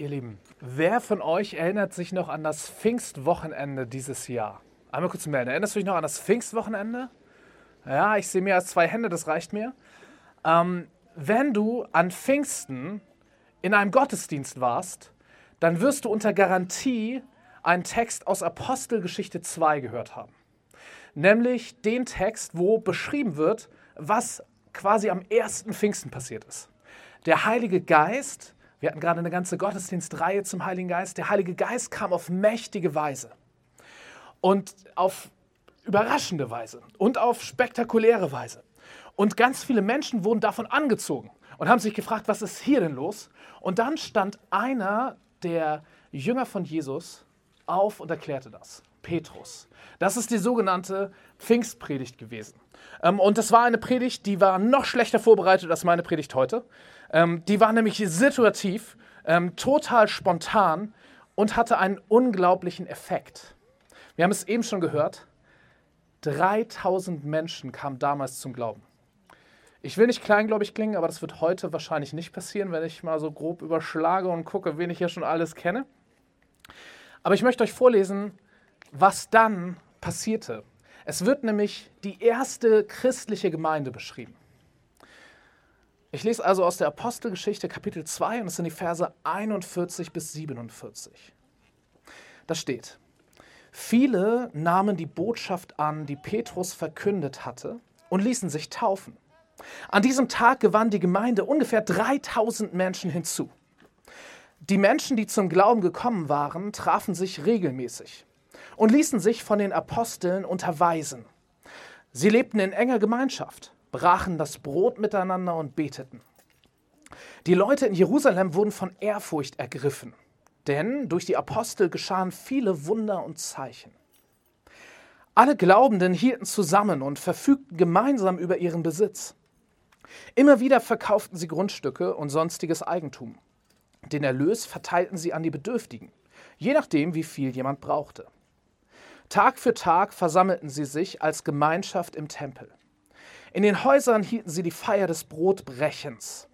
Ihr Lieben, wer von euch erinnert sich noch an das Pfingstwochenende dieses Jahr? Einmal kurz melden. Erinnerst du dich noch an das Pfingstwochenende? Ja, ich sehe mehr als zwei Hände, das reicht mir. Ähm, wenn du an Pfingsten in einem Gottesdienst warst, dann wirst du unter Garantie einen Text aus Apostelgeschichte 2 gehört haben. Nämlich den Text, wo beschrieben wird, was quasi am ersten Pfingsten passiert ist. Der Heilige Geist wir hatten gerade eine ganze Gottesdienstreihe zum Heiligen Geist. Der Heilige Geist kam auf mächtige Weise und auf überraschende Weise und auf spektakuläre Weise. Und ganz viele Menschen wurden davon angezogen und haben sich gefragt, was ist hier denn los? Und dann stand einer der Jünger von Jesus auf und erklärte das. Petrus. Das ist die sogenannte Pfingstpredigt gewesen. Ähm, und das war eine Predigt, die war noch schlechter vorbereitet als meine Predigt heute. Ähm, die war nämlich situativ, ähm, total spontan und hatte einen unglaublichen Effekt. Wir haben es eben schon gehört. 3000 Menschen kamen damals zum Glauben. Ich will nicht kleingläubig klingen, aber das wird heute wahrscheinlich nicht passieren, wenn ich mal so grob überschlage und gucke, wen ich hier schon alles kenne. Aber ich möchte euch vorlesen, was dann passierte. Es wird nämlich die erste christliche Gemeinde beschrieben. Ich lese also aus der Apostelgeschichte Kapitel 2 und es sind die Verse 41 bis 47. Da steht, viele nahmen die Botschaft an, die Petrus verkündet hatte und ließen sich taufen. An diesem Tag gewann die Gemeinde ungefähr 3000 Menschen hinzu. Die Menschen, die zum Glauben gekommen waren, trafen sich regelmäßig und ließen sich von den Aposteln unterweisen. Sie lebten in enger Gemeinschaft brachen das Brot miteinander und beteten. Die Leute in Jerusalem wurden von Ehrfurcht ergriffen, denn durch die Apostel geschahen viele Wunder und Zeichen. Alle Glaubenden hielten zusammen und verfügten gemeinsam über ihren Besitz. Immer wieder verkauften sie Grundstücke und sonstiges Eigentum. Den Erlös verteilten sie an die Bedürftigen, je nachdem, wie viel jemand brauchte. Tag für Tag versammelten sie sich als Gemeinschaft im Tempel. In den Häusern hielten sie die Feier des Brotbrechens.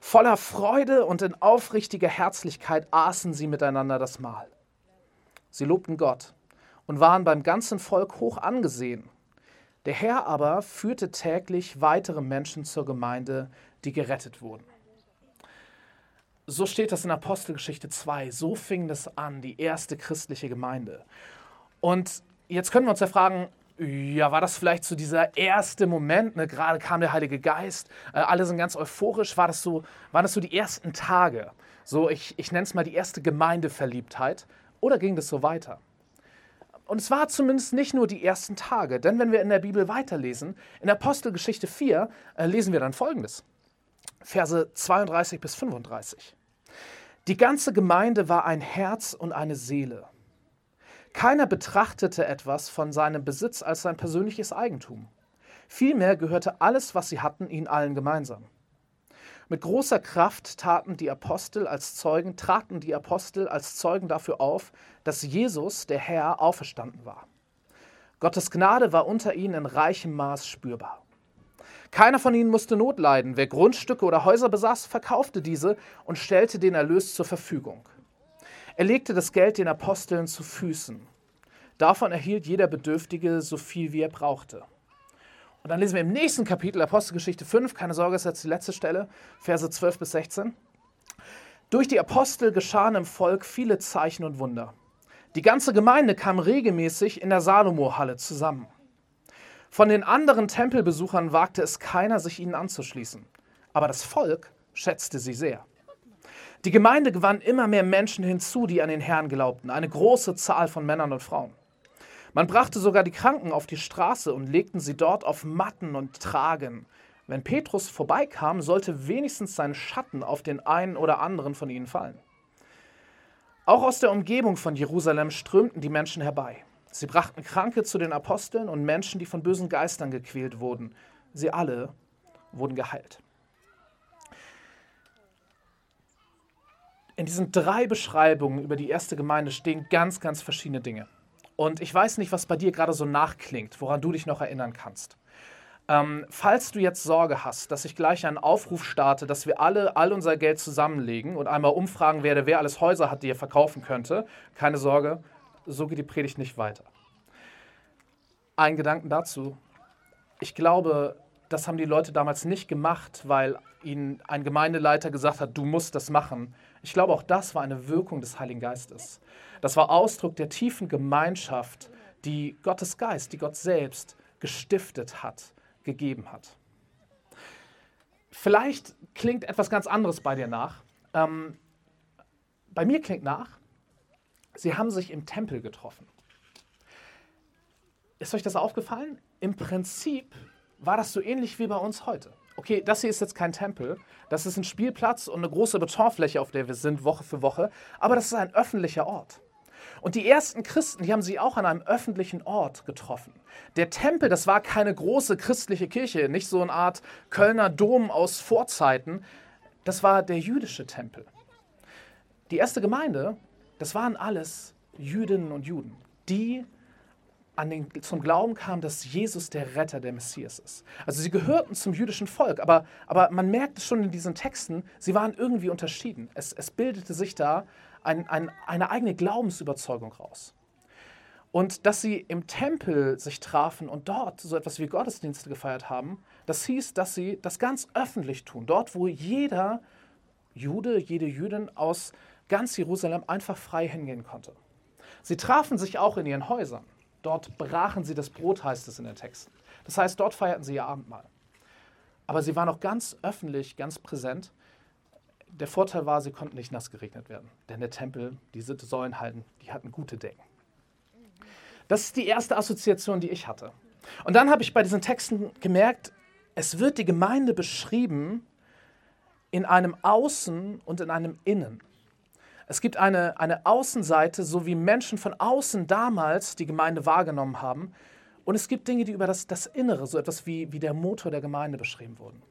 Voller Freude und in aufrichtiger Herzlichkeit aßen sie miteinander das Mahl. Sie lobten Gott und waren beim ganzen Volk hoch angesehen. Der Herr aber führte täglich weitere Menschen zur Gemeinde, die gerettet wurden. So steht das in Apostelgeschichte 2. So fing das an, die erste christliche Gemeinde. Und jetzt können wir uns ja fragen, ja, war das vielleicht so dieser erste Moment, ne? gerade kam der Heilige Geist, äh, alle sind ganz euphorisch, war das so, waren das so die ersten Tage? So, ich, ich nenne es mal die erste Gemeindeverliebtheit. Oder ging das so weiter? Und es war zumindest nicht nur die ersten Tage, denn wenn wir in der Bibel weiterlesen, in Apostelgeschichte 4 äh, lesen wir dann folgendes. Verse 32 bis 35. Die ganze Gemeinde war ein Herz und eine Seele. Keiner betrachtete etwas von seinem Besitz als sein persönliches Eigentum. Vielmehr gehörte alles, was sie hatten, ihnen allen gemeinsam. Mit großer Kraft taten die Apostel als Zeugen, traten die Apostel als Zeugen dafür auf, dass Jesus, der Herr, auferstanden war. Gottes Gnade war unter ihnen in reichem Maß spürbar. Keiner von ihnen musste Not leiden. Wer Grundstücke oder Häuser besaß, verkaufte diese und stellte den Erlös zur Verfügung. Er legte das Geld den Aposteln zu Füßen. Davon erhielt jeder Bedürftige so viel, wie er brauchte. Und dann lesen wir im nächsten Kapitel, Apostelgeschichte 5, keine Sorge, ist jetzt die letzte Stelle, Verse 12 bis 16. Durch die Apostel geschahen im Volk viele Zeichen und Wunder. Die ganze Gemeinde kam regelmäßig in der Salomo-Halle zusammen. Von den anderen Tempelbesuchern wagte es keiner, sich ihnen anzuschließen. Aber das Volk schätzte sie sehr. Die Gemeinde gewann immer mehr Menschen hinzu, die an den Herrn glaubten, eine große Zahl von Männern und Frauen. Man brachte sogar die Kranken auf die Straße und legten sie dort auf Matten und Tragen. Wenn Petrus vorbeikam, sollte wenigstens sein Schatten auf den einen oder anderen von ihnen fallen. Auch aus der Umgebung von Jerusalem strömten die Menschen herbei. Sie brachten Kranke zu den Aposteln und Menschen, die von bösen Geistern gequält wurden. Sie alle wurden geheilt. In diesen drei Beschreibungen über die erste Gemeinde stehen ganz, ganz verschiedene Dinge. Und ich weiß nicht, was bei dir gerade so nachklingt, woran du dich noch erinnern kannst. Ähm, falls du jetzt Sorge hast, dass ich gleich einen Aufruf starte, dass wir alle all unser Geld zusammenlegen und einmal umfragen werde, wer alles Häuser hat, die er verkaufen könnte, keine Sorge, so geht die Predigt nicht weiter. Ein Gedanken dazu. Ich glaube, das haben die Leute damals nicht gemacht, weil ihnen ein Gemeindeleiter gesagt hat, du musst das machen. Ich glaube, auch das war eine Wirkung des Heiligen Geistes. Das war Ausdruck der tiefen Gemeinschaft, die Gottes Geist, die Gott selbst gestiftet hat gegeben hat. Vielleicht klingt etwas ganz anderes bei dir nach. Ähm, bei mir klingt nach, sie haben sich im Tempel getroffen. Ist euch das aufgefallen? Im Prinzip war das so ähnlich wie bei uns heute. Okay, das hier ist jetzt kein Tempel, das ist ein Spielplatz und eine große Betonfläche, auf der wir sind, Woche für Woche, aber das ist ein öffentlicher Ort. Und die ersten Christen, die haben sie auch an einem öffentlichen Ort getroffen. Der Tempel, das war keine große christliche Kirche, nicht so eine Art Kölner Dom aus Vorzeiten. Das war der jüdische Tempel. Die erste Gemeinde, das waren alles Jüdinnen und Juden, die an den, zum Glauben kamen, dass Jesus der Retter, der Messias ist. Also sie gehörten zum jüdischen Volk, aber, aber man merkt es schon in diesen Texten, sie waren irgendwie unterschieden. Es, es bildete sich da ein, ein, eine eigene Glaubensüberzeugung raus. Und dass sie im Tempel sich trafen und dort so etwas wie Gottesdienste gefeiert haben, das hieß, dass sie das ganz öffentlich tun. Dort, wo jeder Jude, jede Jüdin aus ganz Jerusalem einfach frei hingehen konnte. Sie trafen sich auch in ihren Häusern. Dort brachen sie das Brot, heißt es in den Texten. Das heißt, dort feierten sie ihr Abendmahl. Aber sie waren auch ganz öffentlich, ganz präsent der Vorteil war, sie konnten nicht nass geregnet werden. Denn der Tempel, diese Säulenhalden, die hatten gute Decken. Das ist die erste Assoziation, die ich hatte. Und dann habe ich bei diesen Texten gemerkt, es wird die Gemeinde beschrieben in einem Außen und in einem Innen. Es gibt eine, eine Außenseite, so wie Menschen von außen damals die Gemeinde wahrgenommen haben. Und es gibt Dinge, die über das, das Innere, so etwas wie, wie der Motor der Gemeinde beschrieben wurden.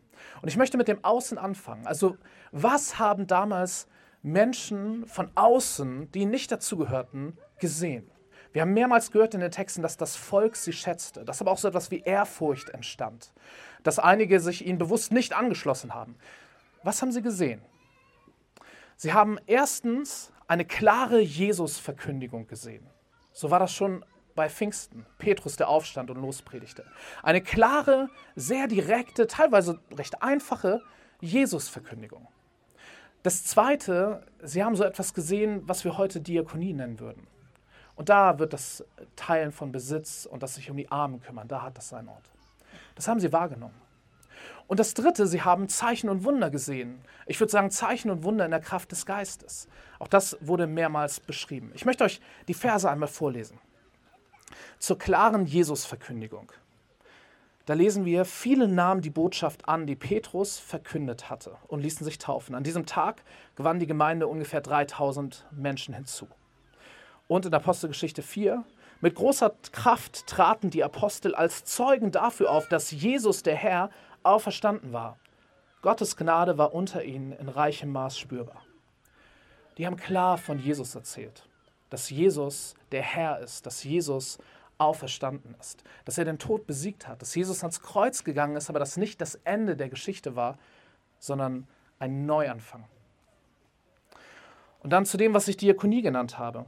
Und ich möchte mit dem Außen anfangen. Also was haben damals Menschen von außen, die nicht dazugehörten, gesehen? Wir haben mehrmals gehört in den Texten, dass das Volk sie schätzte, dass aber auch so etwas wie Ehrfurcht entstand, dass einige sich ihnen bewusst nicht angeschlossen haben. Was haben sie gesehen? Sie haben erstens eine klare Jesus-Verkündigung gesehen. So war das schon bei Pfingsten, Petrus, der aufstand und lospredigte. Eine klare, sehr direkte, teilweise recht einfache Jesus-Verkündigung. Das Zweite, sie haben so etwas gesehen, was wir heute Diakonie nennen würden. Und da wird das Teilen von Besitz und das sich um die Armen kümmern, da hat das seinen Ort. Das haben sie wahrgenommen. Und das Dritte, sie haben Zeichen und Wunder gesehen. Ich würde sagen Zeichen und Wunder in der Kraft des Geistes. Auch das wurde mehrmals beschrieben. Ich möchte euch die Verse einmal vorlesen zur klaren Jesusverkündigung. Da lesen wir, viele nahmen die Botschaft an, die Petrus verkündet hatte und ließen sich taufen. An diesem Tag gewann die Gemeinde ungefähr 3000 Menschen hinzu. Und in Apostelgeschichte 4, mit großer Kraft traten die Apostel als Zeugen dafür auf, dass Jesus der Herr auferstanden war. Gottes Gnade war unter ihnen in reichem Maß spürbar. Die haben klar von Jesus erzählt, dass Jesus der Herr ist, dass Jesus auferstanden ist, dass er den Tod besiegt hat, dass Jesus ans Kreuz gegangen ist, aber das nicht das Ende der Geschichte war, sondern ein Neuanfang. Und dann zu dem, was ich Diakonie genannt habe.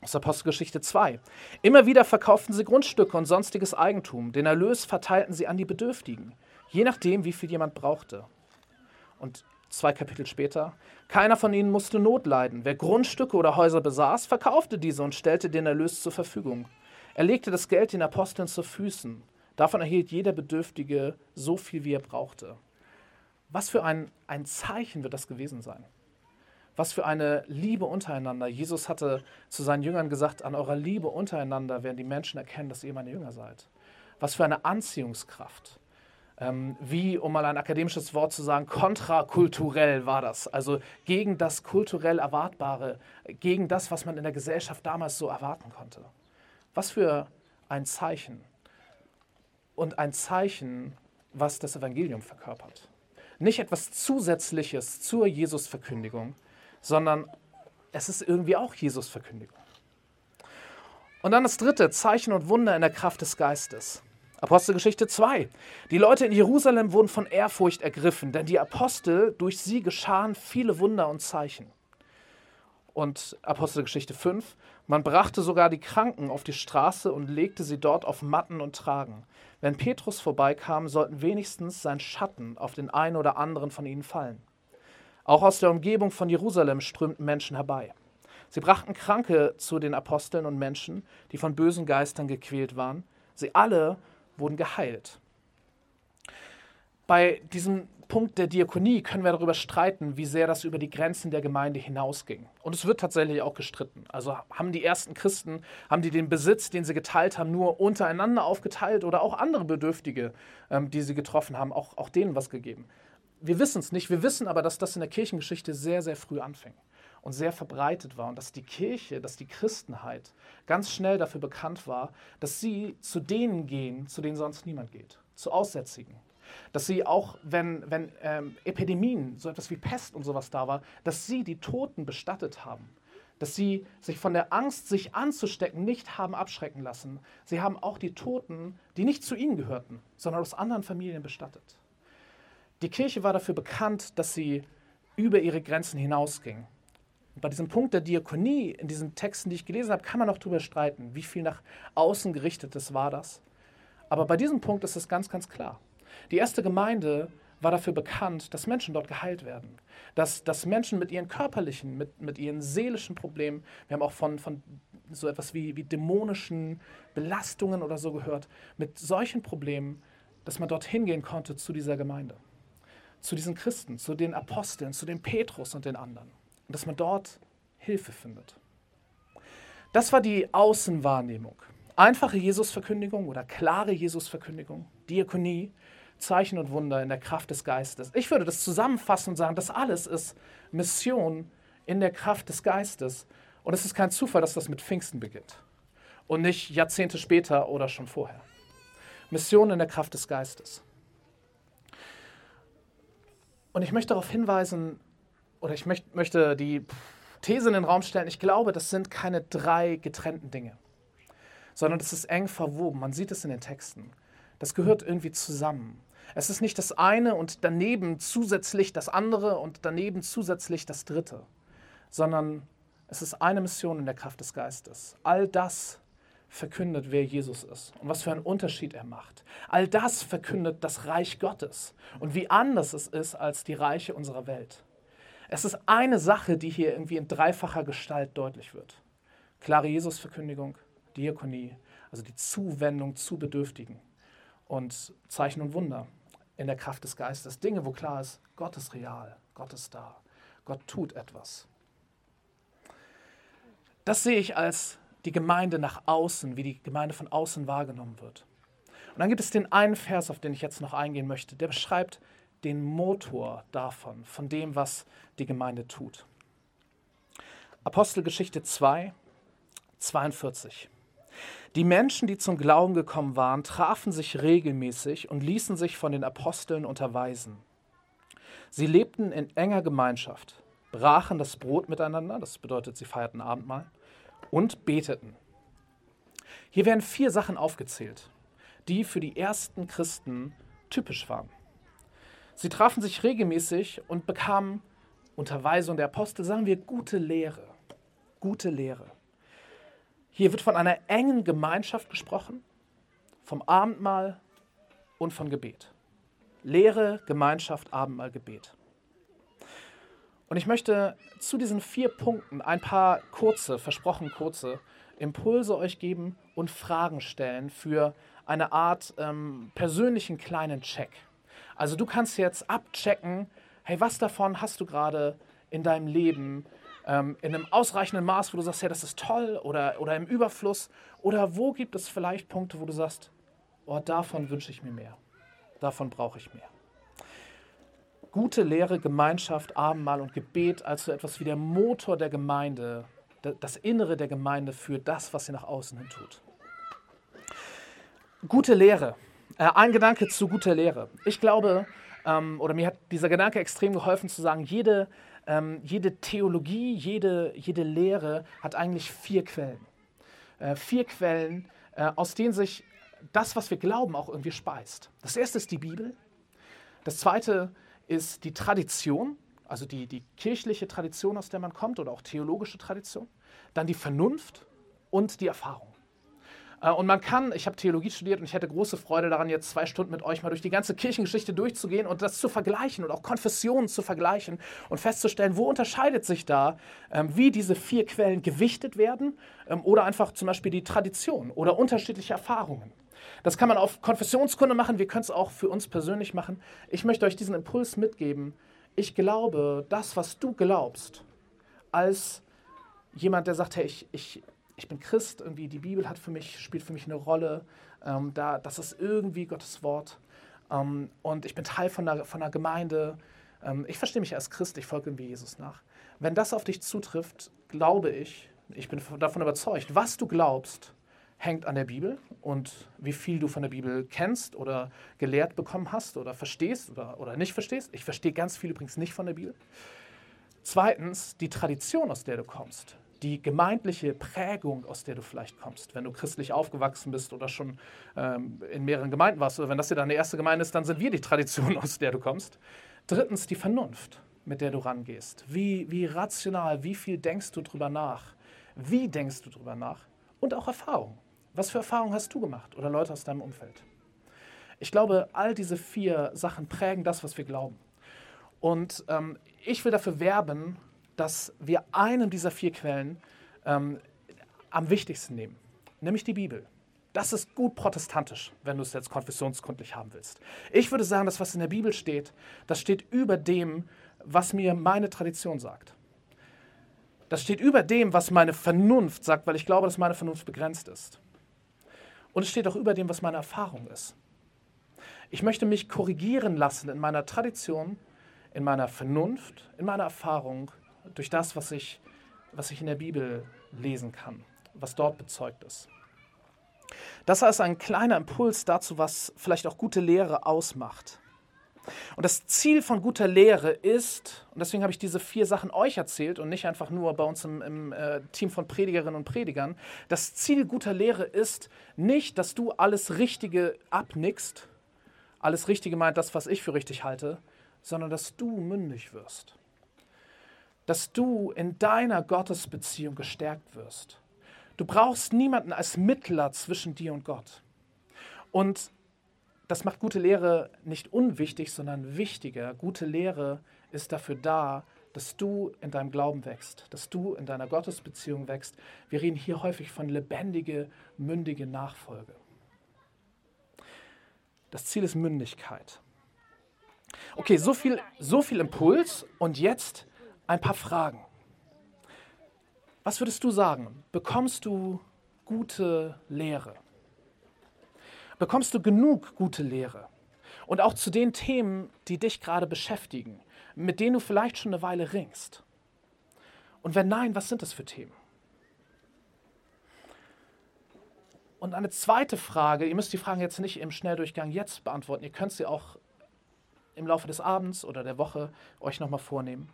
Aus Apostelgeschichte 2. Immer wieder verkauften sie Grundstücke und sonstiges Eigentum. Den Erlös verteilten sie an die Bedürftigen, je nachdem, wie viel jemand brauchte. Und zwei Kapitel später. Keiner von ihnen musste Not leiden. Wer Grundstücke oder Häuser besaß, verkaufte diese und stellte den Erlös zur Verfügung. Er legte das Geld den Aposteln zu Füßen. Davon erhielt jeder Bedürftige so viel, wie er brauchte. Was für ein, ein Zeichen wird das gewesen sein? Was für eine Liebe untereinander. Jesus hatte zu seinen Jüngern gesagt, an eurer Liebe untereinander werden die Menschen erkennen, dass ihr meine Jünger seid. Was für eine Anziehungskraft. Ähm, wie, um mal ein akademisches Wort zu sagen, kontrakulturell war das. Also gegen das kulturell Erwartbare, gegen das, was man in der Gesellschaft damals so erwarten konnte. Was für ein Zeichen. Und ein Zeichen, was das Evangelium verkörpert. Nicht etwas Zusätzliches zur Jesusverkündigung, sondern es ist irgendwie auch Jesusverkündigung. Und dann das dritte, Zeichen und Wunder in der Kraft des Geistes. Apostelgeschichte 2. Die Leute in Jerusalem wurden von Ehrfurcht ergriffen, denn die Apostel, durch sie geschahen viele Wunder und Zeichen. Und Apostelgeschichte 5. Man brachte sogar die Kranken auf die Straße und legte sie dort auf Matten und Tragen. Wenn Petrus vorbeikam, sollten wenigstens sein Schatten auf den einen oder anderen von ihnen fallen. Auch aus der Umgebung von Jerusalem strömten Menschen herbei. Sie brachten Kranke zu den Aposteln und Menschen, die von bösen Geistern gequält waren. Sie alle wurden geheilt. Bei diesem Punkt der Diakonie können wir darüber streiten, wie sehr das über die Grenzen der Gemeinde hinausging. Und es wird tatsächlich auch gestritten. Also haben die ersten Christen, haben die den Besitz, den sie geteilt haben, nur untereinander aufgeteilt oder auch andere Bedürftige, ähm, die sie getroffen haben, auch, auch denen was gegeben. Wir wissen es nicht. Wir wissen aber, dass das in der Kirchengeschichte sehr, sehr früh anfing und sehr verbreitet war und dass die Kirche, dass die Christenheit ganz schnell dafür bekannt war, dass sie zu denen gehen, zu denen sonst niemand geht, zu Aussätzigen. Dass sie auch, wenn, wenn ähm, Epidemien, so etwas wie Pest und sowas da war, dass sie die Toten bestattet haben. Dass sie sich von der Angst, sich anzustecken, nicht haben abschrecken lassen. Sie haben auch die Toten, die nicht zu ihnen gehörten, sondern aus anderen Familien bestattet. Die Kirche war dafür bekannt, dass sie über ihre Grenzen hinausging bei diesem Punkt der Diakonie, in diesen Texten, die ich gelesen habe, kann man noch darüber streiten, wie viel nach außen gerichtetes war das. Aber bei diesem Punkt ist es ganz, ganz klar. Die erste Gemeinde war dafür bekannt, dass Menschen dort geheilt werden. Dass, dass Menschen mit ihren körperlichen, mit, mit ihren seelischen Problemen, wir haben auch von, von so etwas wie, wie dämonischen Belastungen oder so gehört, mit solchen Problemen, dass man dorthin gehen konnte zu dieser Gemeinde. Zu diesen Christen, zu den Aposteln, zu den Petrus und den anderen und dass man dort Hilfe findet. Das war die Außenwahrnehmung. Einfache Jesusverkündigung oder klare Jesusverkündigung, Diakonie, Zeichen und Wunder in der Kraft des Geistes. Ich würde das zusammenfassen und sagen, das alles ist Mission in der Kraft des Geistes. Und es ist kein Zufall, dass das mit Pfingsten beginnt und nicht Jahrzehnte später oder schon vorher. Mission in der Kraft des Geistes. Und ich möchte darauf hinweisen, oder ich möcht, möchte die These in den Raum stellen, ich glaube, das sind keine drei getrennten Dinge, sondern das ist eng verwoben. Man sieht es in den Texten. Das gehört irgendwie zusammen. Es ist nicht das eine und daneben zusätzlich das andere und daneben zusätzlich das dritte, sondern es ist eine Mission in der Kraft des Geistes. All das verkündet, wer Jesus ist und was für einen Unterschied er macht. All das verkündet das Reich Gottes und wie anders es ist als die Reiche unserer Welt. Es ist eine Sache, die hier irgendwie in dreifacher Gestalt deutlich wird. Klare Jesusverkündigung, Diakonie, also die Zuwendung zu Bedürftigen und Zeichen und Wunder in der Kraft des Geistes. Dinge, wo klar ist, Gott ist real, Gott ist da, Gott tut etwas. Das sehe ich als die Gemeinde nach außen, wie die Gemeinde von außen wahrgenommen wird. Und dann gibt es den einen Vers, auf den ich jetzt noch eingehen möchte, der beschreibt den Motor davon, von dem, was die Gemeinde tut. Apostelgeschichte 2, 42. Die Menschen, die zum Glauben gekommen waren, trafen sich regelmäßig und ließen sich von den Aposteln unterweisen. Sie lebten in enger Gemeinschaft, brachen das Brot miteinander, das bedeutet, sie feierten Abendmahl, und beteten. Hier werden vier Sachen aufgezählt, die für die ersten Christen typisch waren. Sie trafen sich regelmäßig und bekamen Unterweisung der Apostel, sagen wir, gute Lehre. Gute Lehre. Hier wird von einer engen Gemeinschaft gesprochen, vom Abendmahl und von Gebet. Lehre, Gemeinschaft, Abendmahl, Gebet. Und ich möchte zu diesen vier Punkten ein paar kurze, versprochen kurze, Impulse euch geben und Fragen stellen für eine Art ähm, persönlichen kleinen Check. Also du kannst jetzt abchecken, hey, was davon hast du gerade in deinem Leben ähm, in einem ausreichenden Maß, wo du sagst, hey, das ist toll oder, oder im Überfluss? Oder wo gibt es vielleicht Punkte, wo du sagst, oh, davon wünsche ich mir mehr, davon brauche ich mehr? Gute Lehre, Gemeinschaft, Abendmahl und Gebet als so etwas wie der Motor der Gemeinde, das Innere der Gemeinde für das, was sie nach außen hin tut. Gute Lehre. Äh, ein Gedanke zu guter Lehre. Ich glaube, ähm, oder mir hat dieser Gedanke extrem geholfen zu sagen, jede, ähm, jede Theologie, jede, jede Lehre hat eigentlich vier Quellen. Äh, vier Quellen, äh, aus denen sich das, was wir glauben, auch irgendwie speist. Das erste ist die Bibel. Das zweite ist die Tradition, also die, die kirchliche Tradition, aus der man kommt, oder auch theologische Tradition. Dann die Vernunft und die Erfahrung. Äh, und man kann, ich habe Theologie studiert und ich hätte große Freude daran, jetzt zwei Stunden mit euch mal durch die ganze Kirchengeschichte durchzugehen und das zu vergleichen und auch Konfessionen zu vergleichen und festzustellen, wo unterscheidet sich da, ähm, wie diese vier Quellen gewichtet werden ähm, oder einfach zum Beispiel die Tradition oder unterschiedliche Erfahrungen. Das kann man auf Konfessionskunde machen, wir können es auch für uns persönlich machen. Ich möchte euch diesen Impuls mitgeben. Ich glaube, das, was du glaubst, als jemand, der sagt, hey, ich, ich, ich bin Christ, irgendwie die Bibel hat für mich, spielt für mich eine Rolle, ähm, da, das ist irgendwie Gottes Wort ähm, und ich bin Teil von einer, von einer Gemeinde. Ähm, ich verstehe mich als Christ, ich folge irgendwie Jesus nach. Wenn das auf dich zutrifft, glaube ich, ich bin davon überzeugt, was du glaubst, hängt an der Bibel und wie viel du von der Bibel kennst oder gelehrt bekommen hast oder verstehst oder, oder nicht verstehst. Ich verstehe ganz viel übrigens nicht von der Bibel. Zweitens, die Tradition, aus der du kommst die gemeindliche Prägung, aus der du vielleicht kommst. Wenn du christlich aufgewachsen bist oder schon ähm, in mehreren Gemeinden warst, oder wenn das dir deine erste Gemeinde ist, dann sind wir die Tradition, aus der du kommst. Drittens die Vernunft, mit der du rangehst. Wie, wie rational, wie viel denkst du drüber nach? Wie denkst du drüber nach? Und auch Erfahrung. Was für Erfahrungen hast du gemacht oder Leute aus deinem Umfeld? Ich glaube, all diese vier Sachen prägen das, was wir glauben. Und ähm, ich will dafür werben, dass wir einen dieser vier Quellen ähm, am wichtigsten nehmen, nämlich die Bibel. Das ist gut protestantisch, wenn du es jetzt konfessionskundlich haben willst. Ich würde sagen, das, was in der Bibel steht, das steht über dem, was mir meine Tradition sagt. Das steht über dem, was meine Vernunft sagt, weil ich glaube, dass meine Vernunft begrenzt ist. Und es steht auch über dem, was meine Erfahrung ist. Ich möchte mich korrigieren lassen in meiner Tradition, in meiner Vernunft, in meiner Erfahrung durch das, was ich, was ich in der Bibel lesen kann, was dort bezeugt ist. Das ist ein kleiner Impuls dazu, was vielleicht auch gute Lehre ausmacht. Und das Ziel von guter Lehre ist, und deswegen habe ich diese vier Sachen euch erzählt und nicht einfach nur bei uns im, im äh, Team von Predigerinnen und Predigern, das Ziel guter Lehre ist nicht, dass du alles Richtige abnickst, alles Richtige meint das, was ich für richtig halte, sondern dass du mündig wirst dass du in deiner Gottesbeziehung gestärkt wirst. Du brauchst niemanden als Mittler zwischen dir und Gott. Und das macht gute Lehre nicht unwichtig, sondern wichtiger. Gute Lehre ist dafür da, dass du in deinem Glauben wächst, dass du in deiner Gottesbeziehung wächst. Wir reden hier häufig von lebendige, mündige Nachfolge. Das Ziel ist Mündigkeit. Okay, so viel, so viel Impuls und jetzt ein paar Fragen. Was würdest du sagen? Bekommst du gute Lehre? Bekommst du genug gute Lehre? Und auch zu den Themen, die dich gerade beschäftigen, mit denen du vielleicht schon eine Weile ringst. Und wenn nein, was sind das für Themen? Und eine zweite Frage, ihr müsst die Fragen jetzt nicht im Schnelldurchgang jetzt beantworten, ihr könnt sie auch im Laufe des Abends oder der Woche euch nochmal vornehmen.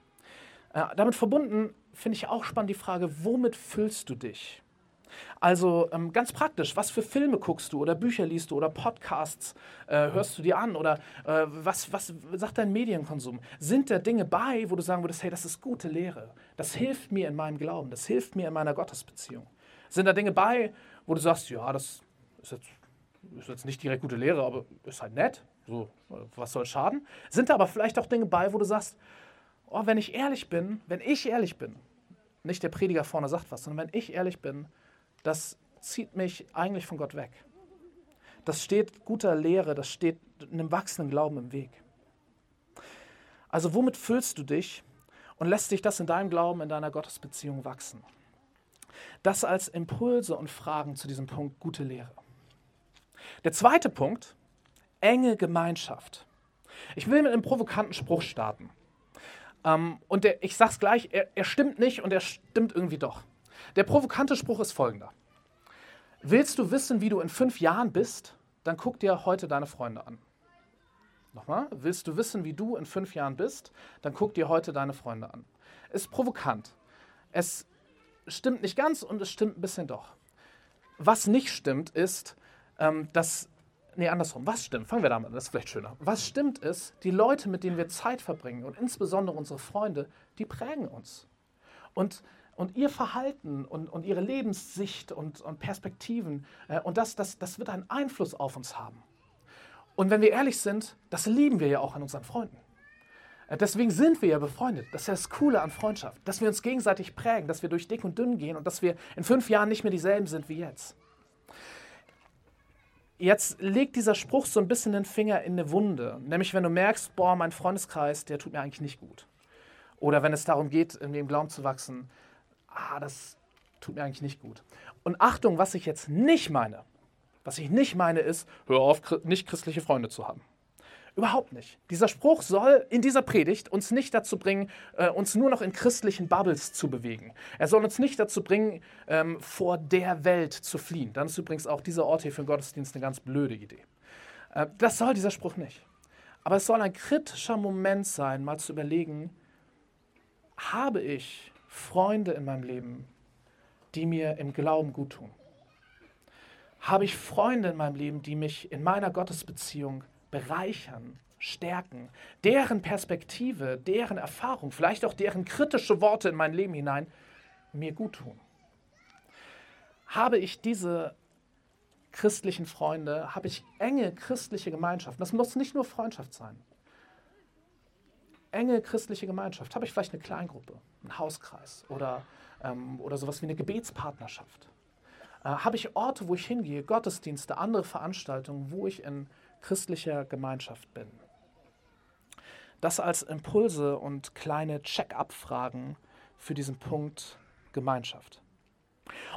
Äh, damit verbunden finde ich auch spannend die Frage, womit füllst du dich? Also ähm, ganz praktisch, was für Filme guckst du oder Bücher liest du oder Podcasts äh, hörst du dir an oder äh, was, was sagt dein Medienkonsum? Sind da Dinge bei, wo du sagen würdest, hey, das ist gute Lehre, das hilft mir in meinem Glauben, das hilft mir in meiner Gottesbeziehung? Sind da Dinge bei, wo du sagst, ja, das ist jetzt, ist jetzt nicht direkt gute Lehre, aber ist halt nett, so, was soll schaden? Sind da aber vielleicht auch Dinge bei, wo du sagst, oh, wenn ich ehrlich bin, wenn ich ehrlich bin, nicht der Prediger vorne sagt was, sondern wenn ich ehrlich bin, das zieht mich eigentlich von Gott weg. Das steht guter Lehre, das steht einem wachsenden Glauben im Weg. Also womit füllst du dich und lässt dich das in deinem Glauben, in deiner Gottesbeziehung wachsen? Das als Impulse und Fragen zu diesem Punkt gute Lehre. Der zweite Punkt, enge Gemeinschaft. Ich will mit einem provokanten Spruch starten. Ähm, und der, ich sag's gleich, er, er stimmt nicht und er stimmt irgendwie doch. Der provokante Spruch ist folgender. Willst du wissen, wie du in fünf Jahren bist? Dann guck dir heute deine Freunde an. Nochmal, willst du wissen, wie du in fünf Jahren bist? Dann guck dir heute deine Freunde an. Ist provokant. Es stimmt nicht ganz und es stimmt ein bisschen doch. Was nicht stimmt, ist, ähm, dass, nee, andersrum, was stimmt? Fangen wir damit an, das ist vielleicht schöner. Was stimmt ist, die Leute, mit denen wir Zeit verbringen und insbesondere unsere Freunde, die prägen uns. Und, und ihr Verhalten und, und ihre Lebenssicht und, und Perspektiven, äh, und das, das, das wird einen Einfluss auf uns haben. Und wenn wir ehrlich sind, das lieben wir ja auch an unseren Freunden. Äh, deswegen sind wir ja befreundet. Das ist ja das Coole an Freundschaft. Dass wir uns gegenseitig prägen, dass wir durch dick und dünn gehen und dass wir in fünf Jahren nicht mehr dieselben sind wie jetzt. Jetzt legt dieser Spruch so ein bisschen den Finger in eine Wunde. Nämlich, wenn du merkst, boah, mein Freundeskreis, der tut mir eigentlich nicht gut. Oder wenn es darum geht, in dem Glauben zu wachsen, ah, das tut mir eigentlich nicht gut. Und Achtung, was ich jetzt nicht meine, was ich nicht meine, ist, hör auf, nicht christliche Freunde zu haben. Überhaupt nicht. Dieser Spruch soll in dieser Predigt uns nicht dazu bringen, äh, uns nur noch in christlichen Bubbles zu bewegen. Er soll uns nicht dazu bringen, ähm, vor der Welt zu fliehen. Dann ist übrigens auch dieser Ort hier für den Gottesdienst eine ganz blöde Idee. Äh, das soll dieser Spruch nicht. Aber es soll ein kritischer Moment sein, mal zu überlegen, habe ich Freunde in meinem Leben, die mir im Glauben gut tun? Habe ich Freunde in meinem Leben, die mich in meiner Gottesbeziehung bereichern, stärken, deren Perspektive, deren Erfahrung, vielleicht auch deren kritische Worte in mein Leben hinein mir gut tun? Habe ich diese christlichen Freunde, habe ich enge christliche Gemeinschaften? Das muss nicht nur Freundschaft sein. Enge christliche Gemeinschaft. Habe ich vielleicht eine Kleingruppe, einen Hauskreis oder, ähm, oder sowas wie eine Gebetspartnerschaft? Äh, habe ich Orte, wo ich hingehe, Gottesdienste, andere Veranstaltungen, wo ich in christlicher Gemeinschaft bin? Das als Impulse und kleine Check-up-Fragen für diesen Punkt Gemeinschaft.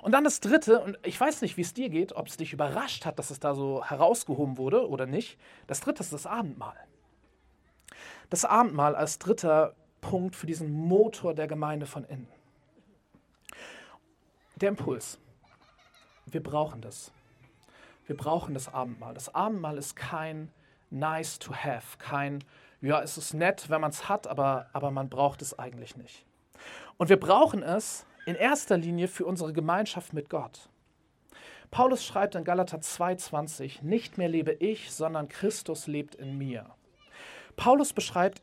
Und dann das Dritte, und ich weiß nicht, wie es dir geht, ob es dich überrascht hat, dass es da so herausgehoben wurde oder nicht. Das Dritte ist das Abendmahl. Das Abendmahl als dritter Punkt für diesen Motor der Gemeinde von innen. Der Impuls wir brauchen das. Wir brauchen das Abendmahl. Das Abendmahl ist kein nice to have, kein, ja, es ist nett, wenn man es hat, aber, aber man braucht es eigentlich nicht. Und wir brauchen es in erster Linie für unsere Gemeinschaft mit Gott. Paulus schreibt in Galater 2,20: Nicht mehr lebe ich, sondern Christus lebt in mir. Paulus beschreibt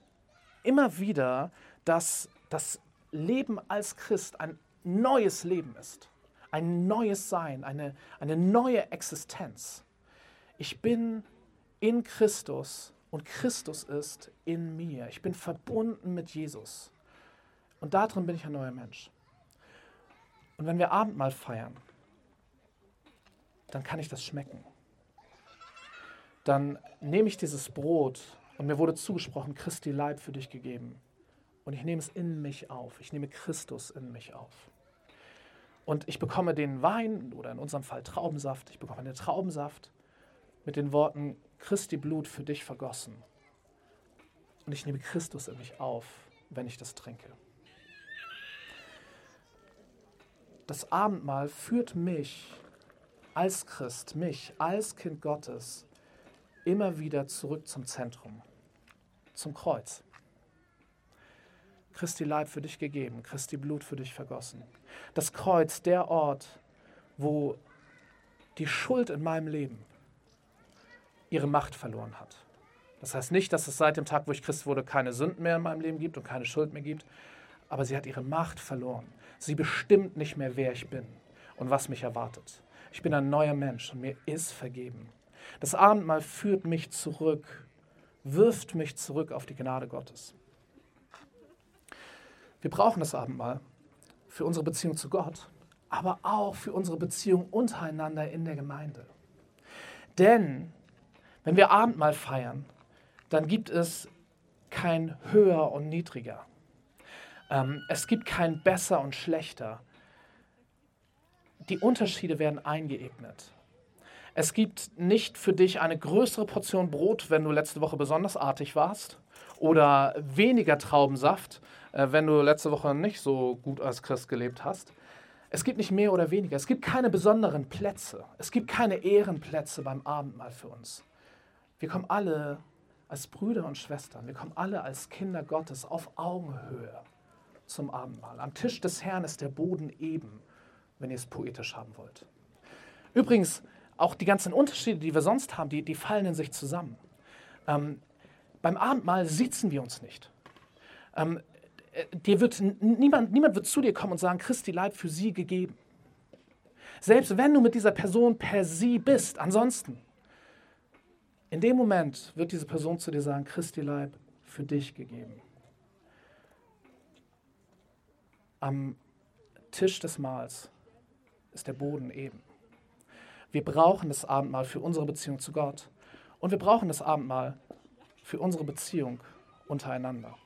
immer wieder, dass das Leben als Christ ein neues Leben ist ein neues Sein, eine, eine neue Existenz. Ich bin in Christus und Christus ist in mir. Ich bin verbunden mit Jesus. Und darin bin ich ein neuer Mensch. Und wenn wir Abendmahl feiern, dann kann ich das schmecken. Dann nehme ich dieses Brot und mir wurde zugesprochen, Christi Leib für dich gegeben. Und ich nehme es in mich auf. Ich nehme Christus in mich auf. Und ich bekomme den Wein oder in unserem Fall Traubensaft, ich bekomme den Traubensaft mit den Worten Christi Blut für dich vergossen. Und ich nehme Christus in mich auf, wenn ich das trinke. Das Abendmahl führt mich als Christ, mich als Kind Gottes immer wieder zurück zum Zentrum, zum Kreuz. Christi Leib für dich gegeben, Christi Blut für dich vergossen. Das Kreuz, der Ort, wo die Schuld in meinem Leben ihre Macht verloren hat. Das heißt nicht, dass es seit dem Tag, wo ich Christ wurde, keine Sünden mehr in meinem Leben gibt und keine Schuld mehr gibt, aber sie hat ihre Macht verloren. Sie bestimmt nicht mehr, wer ich bin und was mich erwartet. Ich bin ein neuer Mensch und mir ist vergeben. Das Abendmahl führt mich zurück, wirft mich zurück auf die Gnade Gottes. Wir brauchen das Abendmahl für unsere Beziehung zu Gott, aber auch für unsere Beziehung untereinander in der Gemeinde. Denn wenn wir Abendmahl feiern, dann gibt es kein höher und niedriger. Ähm, es gibt kein besser und schlechter. Die Unterschiede werden eingeebnet. Es gibt nicht für dich eine größere Portion Brot, wenn du letzte Woche besonders artig warst, oder weniger Traubensaft, äh, wenn du letzte Woche nicht so gut als Christ gelebt hast. Es gibt nicht mehr oder weniger. Es gibt keine besonderen Plätze. Es gibt keine Ehrenplätze beim Abendmahl für uns. Wir kommen alle als Brüder und Schwestern, wir kommen alle als Kinder Gottes auf Augenhöhe zum Abendmahl. Am Tisch des Herrn ist der Boden eben, wenn ihr es poetisch haben wollt. Übrigens, auch die ganzen Unterschiede, die wir sonst haben, die, die fallen in sich zusammen. Ähm, beim Abendmahl sitzen wir uns nicht. Ähm, äh, dir wird, niemand, niemand wird zu dir kommen und sagen, Christi Leib für sie gegeben. Selbst wenn du mit dieser Person per sie bist, ansonsten, in dem Moment wird diese Person zu dir sagen, Christi Leib für dich gegeben. Am Tisch des Mahls ist der Boden eben. Wir brauchen das Abendmahl für unsere Beziehung zu Gott und wir brauchen das Abendmahl für unsere Beziehung untereinander.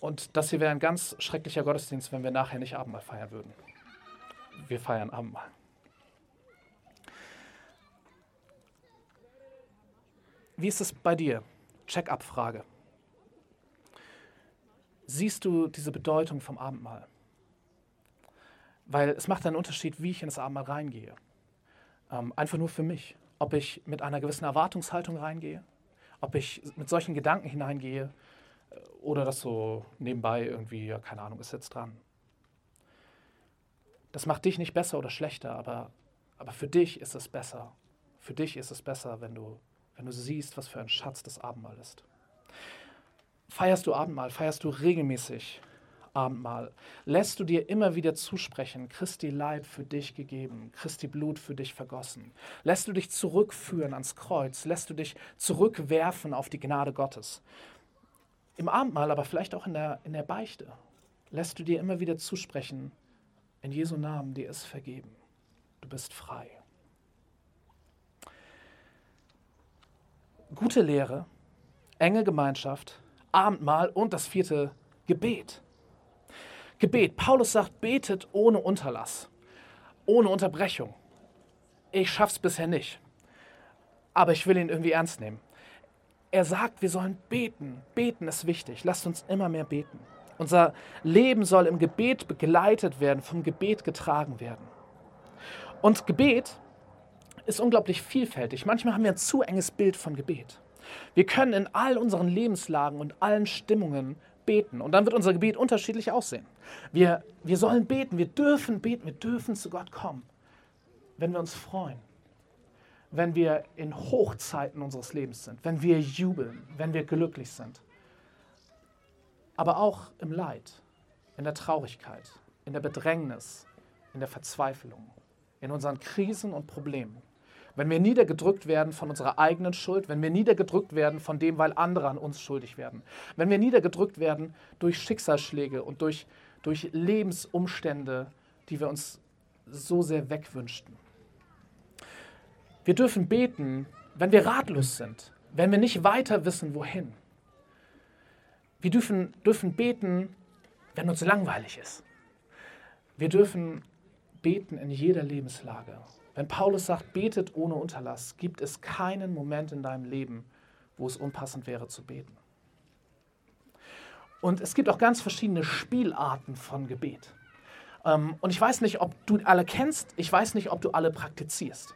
Und das hier wäre ein ganz schrecklicher Gottesdienst, wenn wir nachher nicht Abendmahl feiern würden. Wir feiern Abendmahl. Wie ist es bei dir? Check-up-Frage. Siehst du diese Bedeutung vom Abendmahl? Weil es macht einen Unterschied, wie ich in das Abendmahl reingehe. Ähm, einfach nur für mich. Ob ich mit einer gewissen Erwartungshaltung reingehe, ob ich mit solchen Gedanken hineingehe äh, oder das so nebenbei irgendwie, ja, keine Ahnung, ist jetzt dran. Das macht dich nicht besser oder schlechter, aber, aber für dich ist es besser. Für dich ist es besser, wenn du, wenn du siehst, was für ein Schatz das Abendmahl ist. Feierst du Abendmahl? Feierst du regelmäßig Abendmahl? Lässt du dir immer wieder zusprechen, Christi Leib für dich gegeben, Christi Blut für dich vergossen? Lässt du dich zurückführen ans Kreuz? Lässt du dich zurückwerfen auf die Gnade Gottes? Im Abendmahl, aber vielleicht auch in der, in der Beichte, lässt du dir immer wieder zusprechen, in Jesu Namen dir ist vergeben. Du bist frei. Gute Lehre, enge Gemeinschaft, Abendmahl und das vierte Gebet. Gebet. Paulus sagt, betet ohne Unterlass, ohne Unterbrechung. Ich schaff's bisher nicht, aber ich will ihn irgendwie ernst nehmen. Er sagt, wir sollen beten. Beten ist wichtig. Lasst uns immer mehr beten. Unser Leben soll im Gebet begleitet werden, vom Gebet getragen werden. Und Gebet ist unglaublich vielfältig. Manchmal haben wir ein zu enges Bild von Gebet. Wir können in all unseren Lebenslagen und allen Stimmungen beten. Und dann wird unser Gebet unterschiedlich aussehen. Wir, wir sollen beten, wir dürfen beten, wir dürfen zu Gott kommen, wenn wir uns freuen, wenn wir in Hochzeiten unseres Lebens sind, wenn wir jubeln, wenn wir glücklich sind. Aber auch im Leid, in der Traurigkeit, in der Bedrängnis, in der Verzweiflung, in unseren Krisen und Problemen wenn wir niedergedrückt werden von unserer eigenen Schuld, wenn wir niedergedrückt werden von dem, weil andere an uns schuldig werden, wenn wir niedergedrückt werden durch Schicksalsschläge und durch, durch Lebensumstände, die wir uns so sehr wegwünschten. Wir dürfen beten, wenn wir ratlos sind, wenn wir nicht weiter wissen, wohin. Wir dürfen, dürfen beten, wenn uns langweilig ist. Wir dürfen beten in jeder Lebenslage. Wenn Paulus sagt, betet ohne Unterlass, gibt es keinen Moment in deinem Leben, wo es unpassend wäre zu beten. Und es gibt auch ganz verschiedene Spielarten von Gebet. Ähm, und ich weiß nicht, ob du alle kennst, ich weiß nicht, ob du alle praktizierst.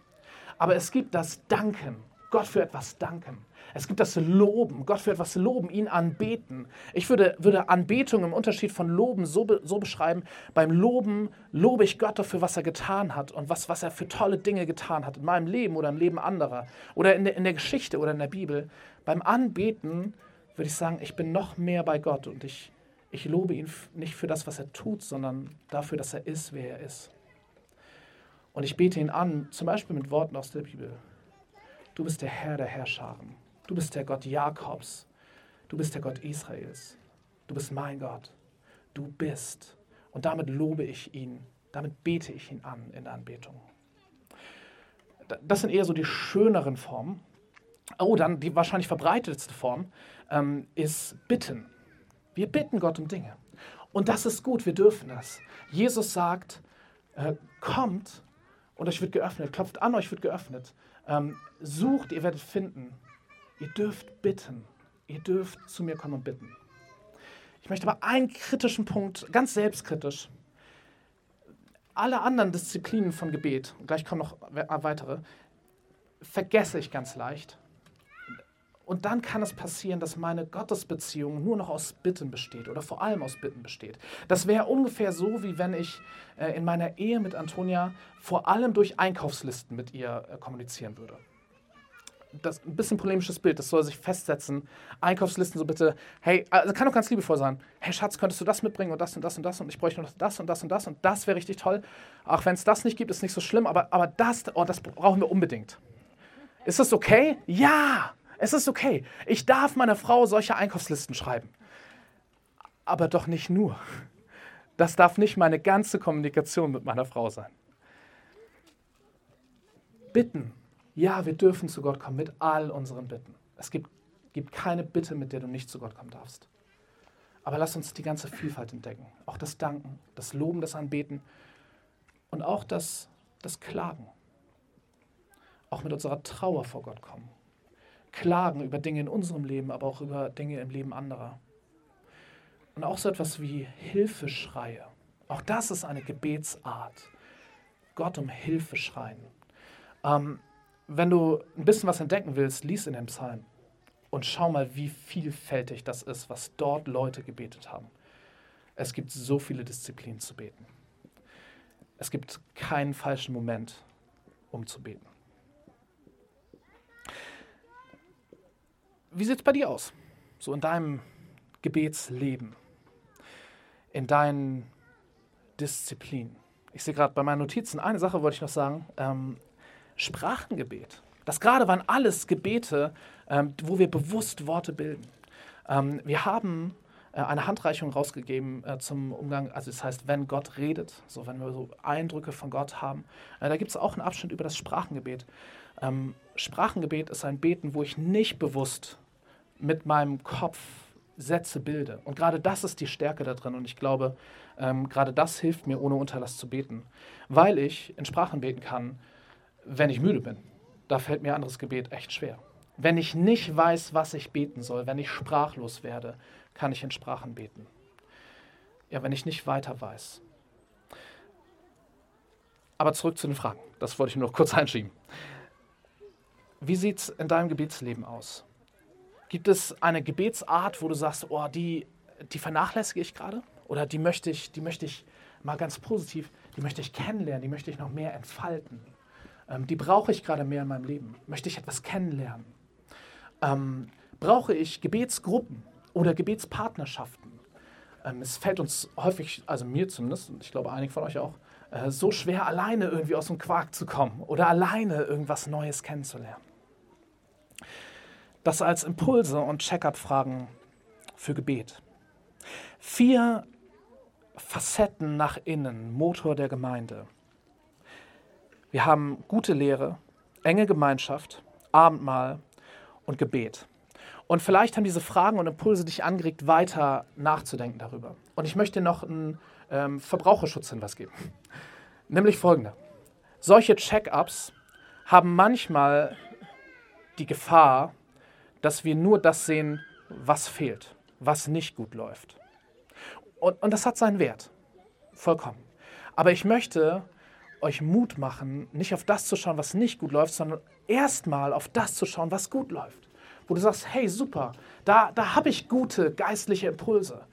Aber es gibt das Danken, Gott für etwas danken. Es gibt das Loben, Gott für etwas loben, ihn anbeten. Ich würde, würde Anbetung im Unterschied von Loben so, so beschreiben, beim Loben lobe ich Gott dafür, was er getan hat und was, was er für tolle Dinge getan hat in meinem Leben oder im Leben anderer oder in der, in der Geschichte oder in der Bibel. Beim Anbeten würde ich sagen, ich bin noch mehr bei Gott und ich, ich lobe ihn nicht für das, was er tut, sondern dafür, dass er ist, wer er ist. Und ich bete ihn an, zum Beispiel mit Worten aus der Bibel. Du bist der Herr der Herrscharen. Du bist der Gott Jakobs. Du bist der Gott Israels. Du bist mein Gott. Du bist. Und damit lobe ich ihn. Damit bete ich ihn an in der Anbetung. Das sind eher so die schöneren Formen. Oh, dann die wahrscheinlich verbreitetste Form ähm, ist Bitten. Wir bitten Gott um Dinge. Und das ist gut, wir dürfen das. Jesus sagt, äh, kommt und euch wird geöffnet, klopft an, euch wird geöffnet. Ähm, sucht, ihr werdet finden. Ihr dürft bitten. Ihr dürft zu mir kommen und bitten. Ich möchte aber einen kritischen Punkt, ganz selbstkritisch. Alle anderen Disziplinen von Gebet, gleich kommen noch weitere, vergesse ich ganz leicht. Und dann kann es passieren, dass meine Gottesbeziehung nur noch aus Bitten besteht oder vor allem aus Bitten besteht. Das wäre ungefähr so, wie wenn ich äh, in meiner Ehe mit Antonia vor allem durch Einkaufslisten mit ihr äh, kommunizieren würde das ein bisschen polemisches Bild, das soll sich festsetzen. Einkaufslisten so bitte, hey, also kann doch ganz liebevoll sein. Hey Schatz, könntest du das mitbringen und das und das und das und ich bräuchte noch das und das und das und das wäre richtig toll. Auch wenn es das nicht gibt, ist nicht so schlimm, aber, aber das, oh, das brauchen wir unbedingt. Ist das okay? Ja, es ist okay. Ich darf meiner Frau solche Einkaufslisten schreiben. Aber doch nicht nur. Das darf nicht meine ganze Kommunikation mit meiner Frau sein. Bitten ja, wir dürfen zu Gott kommen mit all unseren Bitten. Es gibt, gibt keine Bitte, mit der du nicht zu Gott kommen darfst. Aber lass uns die ganze Vielfalt entdecken. Auch das Danken, das Loben, das Anbeten und auch das, das Klagen. Auch mit unserer Trauer vor Gott kommen. Klagen über Dinge in unserem Leben, aber auch über Dinge im Leben anderer. Und auch so etwas wie Hilfeschreie. Auch das ist eine Gebetsart. Gott um Hilfe schreien. Ähm, wenn du ein bisschen was entdecken willst, lies in dem Psalm und schau mal, wie vielfältig das ist, was dort Leute gebetet haben. Es gibt so viele Disziplinen zu beten. Es gibt keinen falschen Moment, um zu beten. Wie sieht es bei dir aus? So in deinem Gebetsleben, in deinen Disziplinen. Ich sehe gerade bei meinen Notizen, eine Sache wollte ich noch sagen. Ähm, Sprachengebet. Das gerade waren alles Gebete, ähm, wo wir bewusst Worte bilden. Ähm, wir haben äh, eine Handreichung rausgegeben äh, zum Umgang, also das heißt, wenn Gott redet, so wenn wir so Eindrücke von Gott haben. Äh, da gibt es auch einen Abschnitt über das Sprachengebet. Ähm, Sprachengebet ist ein Beten, wo ich nicht bewusst mit meinem Kopf Sätze bilde. Und gerade das ist die Stärke da drin. Und ich glaube, ähm, gerade das hilft mir, ohne Unterlass zu beten. Weil ich in Sprachen beten kann, wenn ich müde bin. Da fällt mir anderes Gebet echt schwer. Wenn ich nicht weiß, was ich beten soll, wenn ich sprachlos werde, kann ich in Sprachen beten. Ja, wenn ich nicht weiter weiß. Aber zurück zu den Fragen. Das wollte ich nur noch kurz einschieben. Wie sieht es in deinem Gebetsleben aus? Gibt es eine Gebetsart, wo du sagst, oh, die, die vernachlässige ich gerade? Oder die möchte ich, die möchte ich mal ganz positiv, die möchte ich kennenlernen, die möchte ich noch mehr entfalten? Ähm, die brauche ich gerade mehr in meinem Leben. Möchte ich etwas kennenlernen? Ähm, brauche ich Gebetsgruppen oder Gebetspartnerschaften? Ähm, es fällt uns häufig, also mir zumindest, und ich glaube einigen von euch auch, äh, so schwer, alleine irgendwie aus dem Quark zu kommen oder alleine irgendwas Neues kennenzulernen. Das als Impulse und Check-up-Fragen für Gebet. Vier Facetten nach innen, Motor der Gemeinde. Wir haben gute Lehre, enge Gemeinschaft, Abendmahl und Gebet. Und vielleicht haben diese Fragen und Impulse dich angeregt, weiter nachzudenken darüber. Und ich möchte noch einen ähm, Verbraucherschutzhinweis geben. Nämlich folgende. Solche Check-ups haben manchmal die Gefahr, dass wir nur das sehen, was fehlt, was nicht gut läuft. Und, und das hat seinen Wert. Vollkommen. Aber ich möchte euch Mut machen, nicht auf das zu schauen, was nicht gut läuft, sondern erstmal auf das zu schauen, was gut läuft. Wo du sagst, hey, super, da, da habe ich gute geistliche Impulse.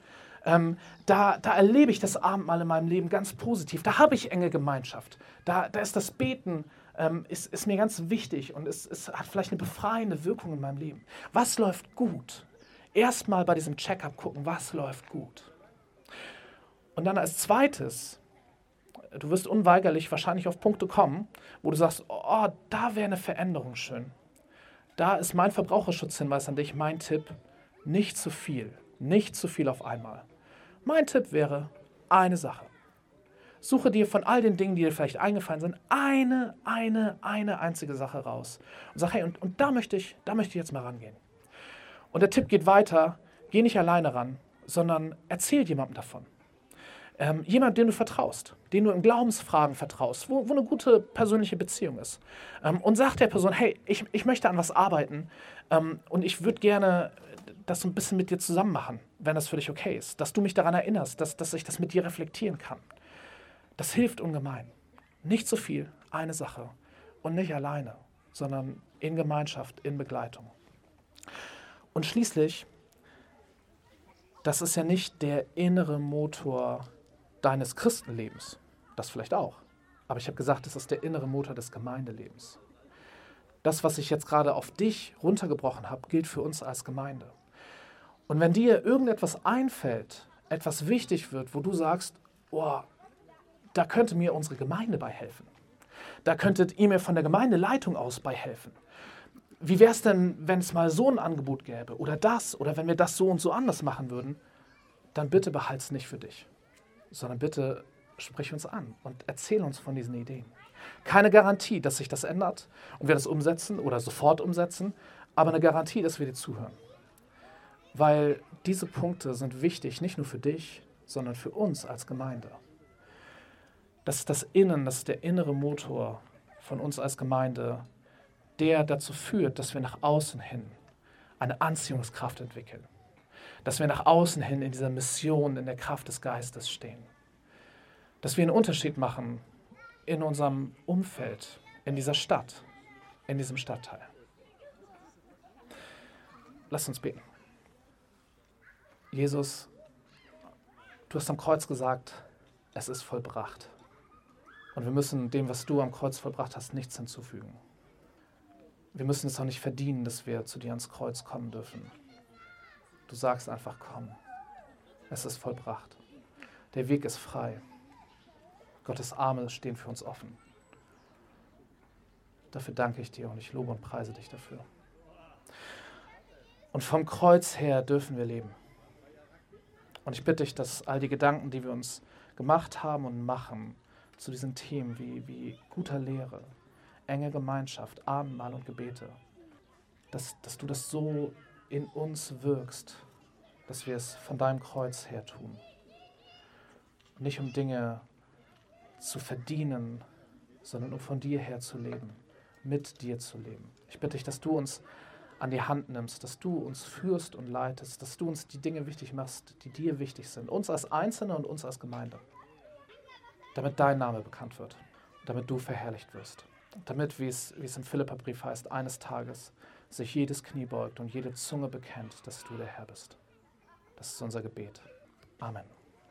Ähm, da, da erlebe ich das Abendmahl in meinem Leben ganz positiv. Da habe ich enge Gemeinschaft. Da, da ist das Beten, ähm, ist, ist mir ganz wichtig und es, es hat vielleicht eine befreiende Wirkung in meinem Leben. Was läuft gut? Erstmal bei diesem Checkup gucken, was läuft gut. Und dann als zweites du wirst unweigerlich wahrscheinlich auf Punkte kommen, wo du sagst, oh, da wäre eine Veränderung schön. Da ist mein Verbraucherschutzhinweis an dich, mein Tipp, nicht zu viel, nicht zu viel auf einmal. Mein Tipp wäre eine Sache. Suche dir von all den Dingen, die dir vielleicht eingefallen sind, eine, eine, eine einzige Sache raus. Und sag, hey, und, und da möchte ich, da möchte ich jetzt mal rangehen. Und der Tipp geht weiter, geh nicht alleine ran, sondern erzähl jemandem davon. Ähm, jemand, den du vertraust, den du in Glaubensfragen vertraust, wo, wo eine gute persönliche Beziehung ist. Ähm, und sag der Person, hey, ich, ich möchte an was arbeiten ähm, und ich würde gerne das so ein bisschen mit dir zusammen machen, wenn das für dich okay ist. Dass du mich daran erinnerst, dass, dass ich das mit dir reflektieren kann. Das hilft ungemein. Nicht zu viel, eine Sache. Und nicht alleine, sondern in Gemeinschaft, in Begleitung. Und schließlich, das ist ja nicht der innere Motor deines Christenlebens. Das vielleicht auch. Aber ich habe gesagt, es ist der innere Motor des Gemeindelebens. Das, was ich jetzt gerade auf dich runtergebrochen habe, gilt für uns als Gemeinde. Und wenn dir irgendetwas einfällt, etwas wichtig wird, wo du sagst, oh, da könnte mir unsere Gemeinde bei helfen. Da könntet ihr mir von der Gemeindeleitung aus bei helfen. Wie wäre es denn, wenn es mal so ein Angebot gäbe oder das oder wenn wir das so und so anders machen würden? Dann bitte behalte es nicht für dich, sondern bitte sprich uns an und erzähl uns von diesen Ideen. Keine Garantie, dass sich das ändert und wir das umsetzen oder sofort umsetzen, aber eine Garantie, dass wir dir zuhören. Weil diese Punkte sind wichtig, nicht nur für dich, sondern für uns als Gemeinde. Das ist das Innen, das ist der innere Motor von uns als Gemeinde, der dazu führt, dass wir nach außen hin eine Anziehungskraft entwickeln. Dass wir nach außen hin in dieser Mission, in der Kraft des Geistes stehen. Dass wir einen Unterschied machen in unserem Umfeld, in dieser Stadt, in diesem Stadtteil. Lass uns beten. Jesus, du hast am Kreuz gesagt, es ist vollbracht. Und wir müssen dem, was du am Kreuz vollbracht hast, nichts hinzufügen. Wir müssen es auch nicht verdienen, dass wir zu dir ans Kreuz kommen dürfen. Du sagst einfach, komm. Es ist vollbracht. Der Weg ist frei. Gottes Arme stehen für uns offen. Dafür danke ich dir und ich lobe und preise dich dafür. Und vom Kreuz her dürfen wir leben. Und ich bitte dich, dass all die Gedanken, die wir uns gemacht haben und machen zu diesen Themen wie, wie guter Lehre, enge Gemeinschaft, Abendmahl und Gebete, dass, dass du das so in uns wirkst, dass wir es von deinem Kreuz her tun. Nicht um Dinge zu verdienen, sondern um von dir her zu leben, mit dir zu leben. Ich bitte dich, dass du uns an die Hand nimmst, dass du uns führst und leitest, dass du uns die Dinge wichtig machst, die dir wichtig sind, uns als Einzelne und uns als Gemeinde, damit dein Name bekannt wird, damit du verherrlicht wirst, damit, wie es, wie es im Philipperbrief heißt, eines Tages sich jedes Knie beugt und jede Zunge bekennt, dass du der Herr bist. Das ist unser Gebet. Amen.